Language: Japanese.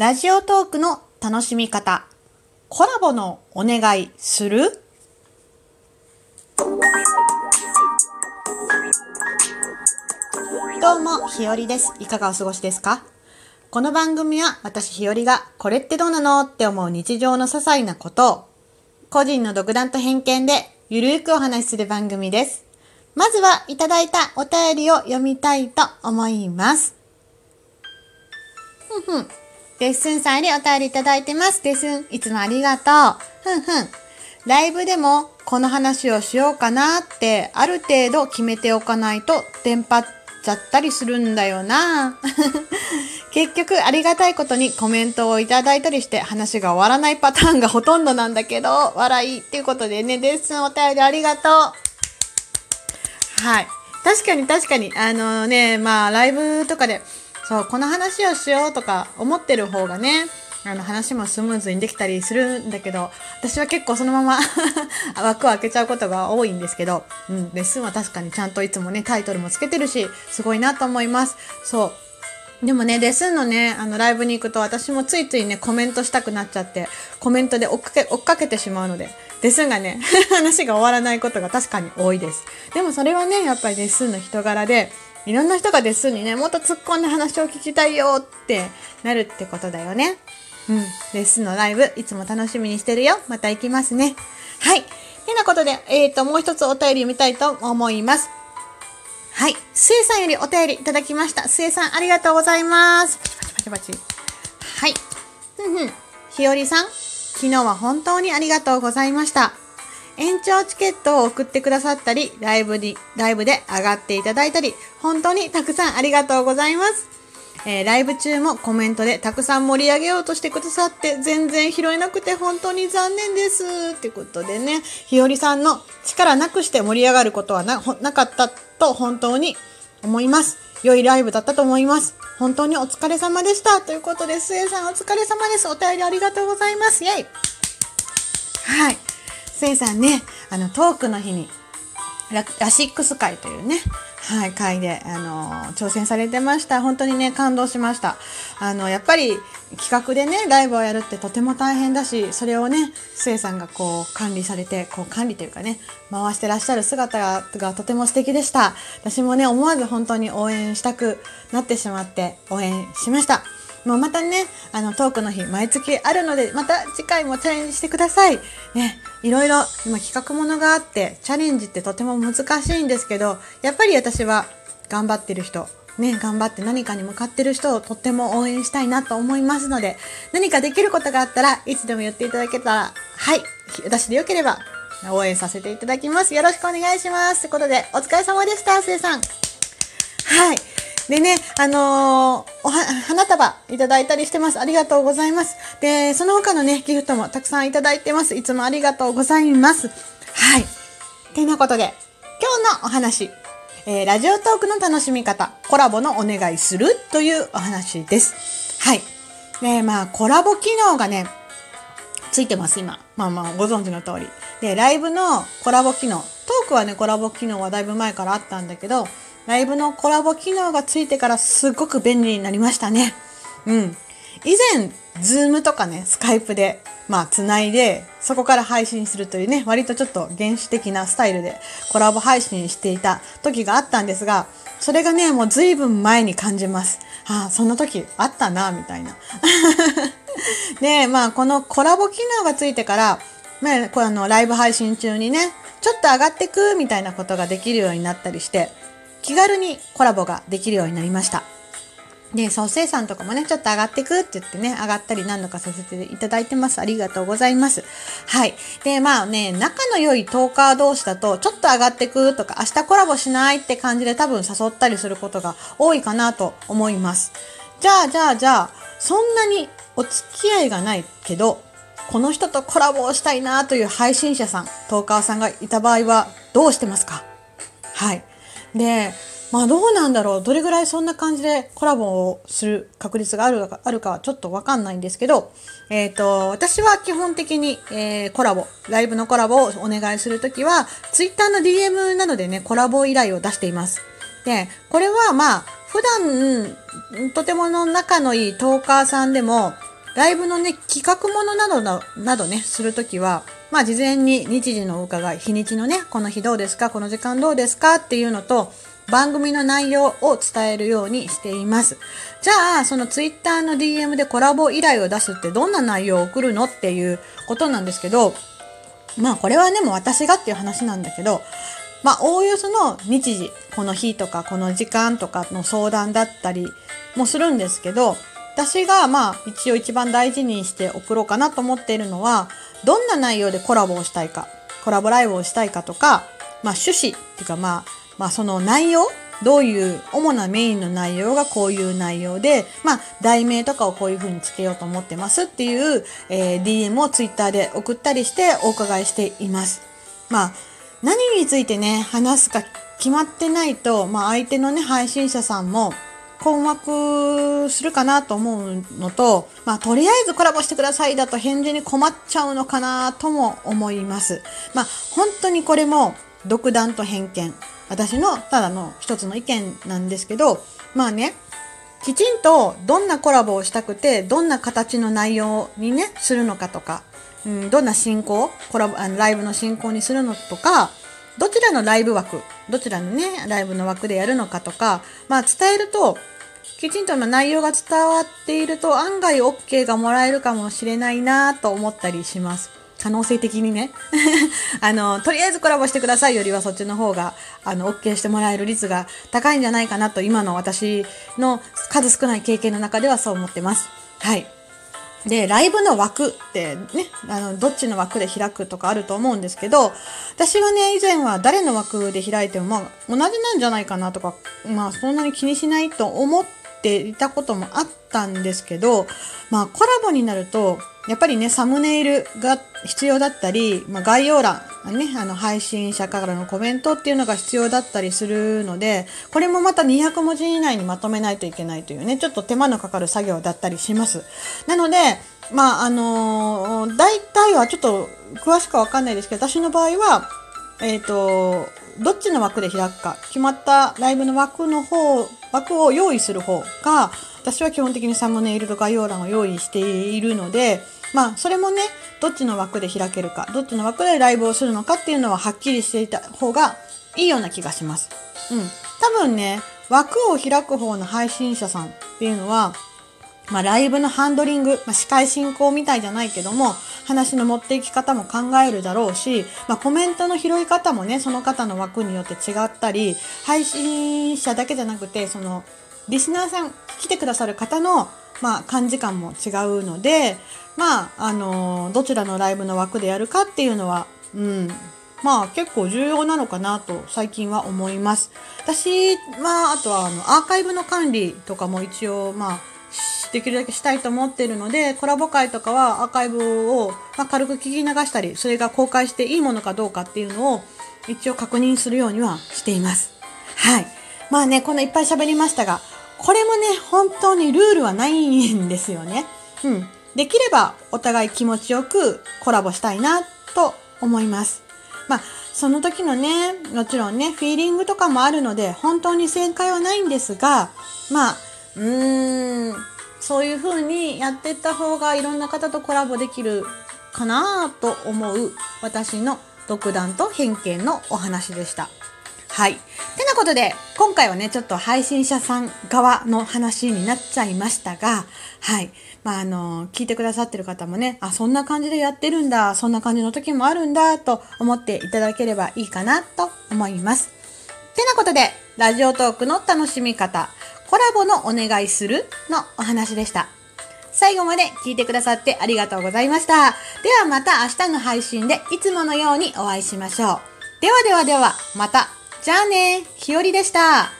ラジオトークの楽しみ方、コラボのお願いする？どうも、ひよりです。いかがお過ごしですか？この番組は私ひよりがこれってどうなのって思う日常の些細なことを個人の独断と偏見でゆるーくお話しする番組です。まずはいただいたお便りを読みたいと思います。ふんふん。デッスンさんよりお便りいただいてます。デッスン、いつもありがとう。ふんふん。ライブでもこの話をしようかなってある程度決めておかないとテンパっちゃったりするんだよな。結局ありがたいことにコメントをいただいたりして話が終わらないパターンがほとんどなんだけど、笑いっていうことでね、デッスンお便りありがとう。はい。確かに確かに、あのね、まあライブとかで、そう、この話をしようとか思ってる方がね、あの話もスムーズにできたりするんだけど、私は結構そのまま 枠を開けちゃうことが多いんですけど、うん、レッスンは確かにちゃんといつもね、タイトルもつけてるし、すごいなと思います。そう。でもね、レッスンのね、あの、ライブに行くと私もついついね、コメントしたくなっちゃって、コメントで追っかけ、追っかけてしまうので、レッスンがね、話が終わらないことが確かに多いです。でもそれはね、やっぱりレッスンの人柄で、いろんな人がレッスンにね、もっと突っ込んで話を聞きたいよってなるってことだよね。うん。レッスンのライブ、いつも楽しみにしてるよ。また行きますね。はい。てなことで、えっ、ー、と、もう一つお便り読みたいと思います。はい。スエさんよりお便りいただきました。スエさん、ありがとうございます。パチパチパチ。はい。ふんふん。ひよりさん、昨日は本当にありがとうございました。延長チケットを送ってくださったり、ライブに、ライブで上がっていただいたり、本当にたくさんありがとうございます。えー、ライブ中もコメントでたくさん盛り上げようとしてくださって全然拾えなくて本当に残念です。ってことでね、ひよりさんの力なくして盛り上がることはなかったと本当に思います。良いライブだったと思います。本当にお疲れ様でした。ということで、スエさんお疲れ様です。お便りありがとうございます。イェイはい。スエさんね、あの、トークの日にラ、ラシックス会というね、はい、会で、あのー、挑戦されてました。本当にね、感動しました。あの、やっぱり企画でね、ライブをやるってとても大変だし、それをね、スエさんがこう、管理されて、こう、管理というかね、回してらっしゃる姿ががとても素敵でした。私もね、思わず本当に応援したくなってしまって、応援しました。もうまたね、あの、トークの日、毎月あるので、また次回もチャレンジしてください。ね、いろいろ、今企画ものがあって、チャレンジってとても難しいんですけど、やっぱり私は頑張ってる人、ね、頑張って何かに向かってる人をとっても応援したいなと思いますので、何かできることがあったらいつでも言っていただけたら、はい、私でよければ応援させていただきます。よろしくお願いします。ということで、お疲れ様でした、せいさん。はい。でね、あのー、おは、花束いただいたりしてます。ありがとうございます。で、その他のね、ギフトもたくさんいただいてます。いつもありがとうございます。はい。てなことで、今日のお話、えー、ラジオトークの楽しみ方、コラボのお願いするというお話です。はい。で、まあ、コラボ機能がね、ついてます、今。まあまあ、ご存知の通り。で、ライブのコラボ機能、トークはね、コラボ機能はだいぶ前からあったんだけど、ライブのコラボ機能がついてからすごく便利になりましたね。うん。以前、ズームとかね、スカイプで、まあ、つないで、そこから配信するというね、割とちょっと原始的なスタイルでコラボ配信していた時があったんですが、それがね、もう随分前に感じます。ああ、そんな時あったな、みたいな。で、まあ、このコラボ機能がついてから、まあ、この、ライブ配信中にね、ちょっと上がってく、みたいなことができるようになったりして、気軽にコラボができるようになりました。で、創生さんとかもね、ちょっと上がってくって言ってね、上がったり何度かさせていただいてます。ありがとうございます。はい。で、まあね、仲の良いトーカー同士だと、ちょっと上がってくとか、明日コラボしないって感じで多分誘ったりすることが多いかなと思います。じゃあ、じゃあ、じゃあ、そんなにお付き合いがないけど、この人とコラボをしたいなという配信者さん、トーカーさんがいた場合はどうしてますか？はい。で、まあどうなんだろう。どれぐらいそんな感じでコラボをする確率があるかあるかはちょっとわかんないんですけど、えっ、ー、と、私は基本的に、えー、コラボ、ライブのコラボをお願いするときは、ツイッターの DM などでね、コラボ依頼を出しています。で、これはまあ、普段、とてもの仲のいいトーカーさんでも、ライブのね、企画ものなどななどね、するときは、まあ事前に日時のお伺い、日にちのね、この日どうですか、この時間どうですかっていうのと、番組の内容を伝えるようにしています。じゃあ、そのツイッターの DM でコラボ依頼を出すってどんな内容を送るのっていうことなんですけど、まあこれはね、もう私がっていう話なんだけど、まあおおよその日時、この日とかこの時間とかの相談だったりもするんですけど、私がまあ一応一番大事にして送ろうかなと思っているのは、どんな内容でコラボをしたいか、コラボライブをしたいかとか、まあ趣旨っていうかまあ、まあその内容どういう主なメインの内容がこういう内容で、まあ、題名とかをこういう風につけようと思ってますっていう、えー、DM をツイッターで送ったりしてお伺いしています。まあ、何についてね、話すか決まってないと、まあ、相手のね、配信者さんも困惑するかなと思うのと、まあ、とりあえずコラボしてくださいだと返事に困っちゃうのかなとも思います。まあ、本当にこれも独断と偏見。私のただの一つの意見なんですけど、まあね、きちんとどんなコラボをしたくて、どんな形の内容にね、するのかとか、うん、どんな進行、コラボ、あのライブの進行にするのとか、どちらのライブ枠、どちらのね、ライブの枠でやるのかとか、まあ伝えると、きちんとの内容が伝わっていると案外 OK がもらえるかもしれないなと思ったりします。可能性的にね あの、とりあえずコラボしてくださいよりはそっちの方が、あの、OK してもらえる率が高いんじゃないかなと、今の私の数少ない経験の中ではそう思ってます。はい。で、ライブの枠ってね、あの、どっちの枠で開くとかあると思うんですけど、私はね、以前は誰の枠で開いても、まあ、同じなんじゃないかなとか、まあ、そんなに気にしないと思っていたこともあったんですけど、まあ、コラボになると、やっぱりね、サムネイルが必要だったり、まあ、概要欄、ね、あの、配信者からのコメントっていうのが必要だったりするので、これもまた200文字以内にまとめないといけないというね、ちょっと手間のかかる作業だったりします。なので、まあ、あのー、大体はちょっと詳しくはわかんないですけど、私の場合は、えっ、ー、と、どっちの枠で開くか、決まったライブの枠の方、枠を用意する方が、私は基本的にサムネイルと概要欄を用意しているので、まあ、それもね、どっちの枠で開けるか、どっちの枠でライブをするのかっていうのははっきりしていた方がいいような気がします。うん。多分ね、枠を開く方の配信者さんっていうのは、まあ、ライブのハンドリング、まあ、司会進行みたいじゃないけども、話の持っていき方も考えるだろうし、まあ、コメントの拾い方もね、その方の枠によって違ったり、配信者だけじゃなくて、その、リスナーさん、来てくださる方の、まあ、感じ感も違うので、まあ、あのどちらのライブの枠でやるかっていうのは、うん、まあ結構重要なのかなと最近は思います。私は、あとはあのアーカイブの管理とかも一応、まあ、できるだけしたいと思っているので、コラボ会とかはアーカイブを、まあ、軽く聞き流したり、それが公開していいものかどうかっていうのを一応確認するようにはしています。はい。まあね、こんないっぱい喋りましたが、これもね、本当にルールはないんですよね。うん。できればお互い気持ちよくコラボしたいなと思います。まあ、その時のね、もちろんね、フィーリングとかもあるので、本当に正解はないんですが、まあ、うーん、そういう風にやってった方がいろんな方とコラボできるかなと思う私の独断と偏見のお話でした。はい。てなことで、今回はね、ちょっと配信者さん側の話になっちゃいましたが、はい。まあ、あの、聞いてくださってる方もね、あ、そんな感じでやってるんだ、そんな感じの時もあるんだ、と思っていただければいいかなと思います。てなことで、ラジオトークの楽しみ方、コラボのお願いするのお話でした。最後まで聞いてくださってありがとうございました。ではまた明日の配信でいつものようにお会いしましょう。ではではでは、また。じゃあね、ひよりでした。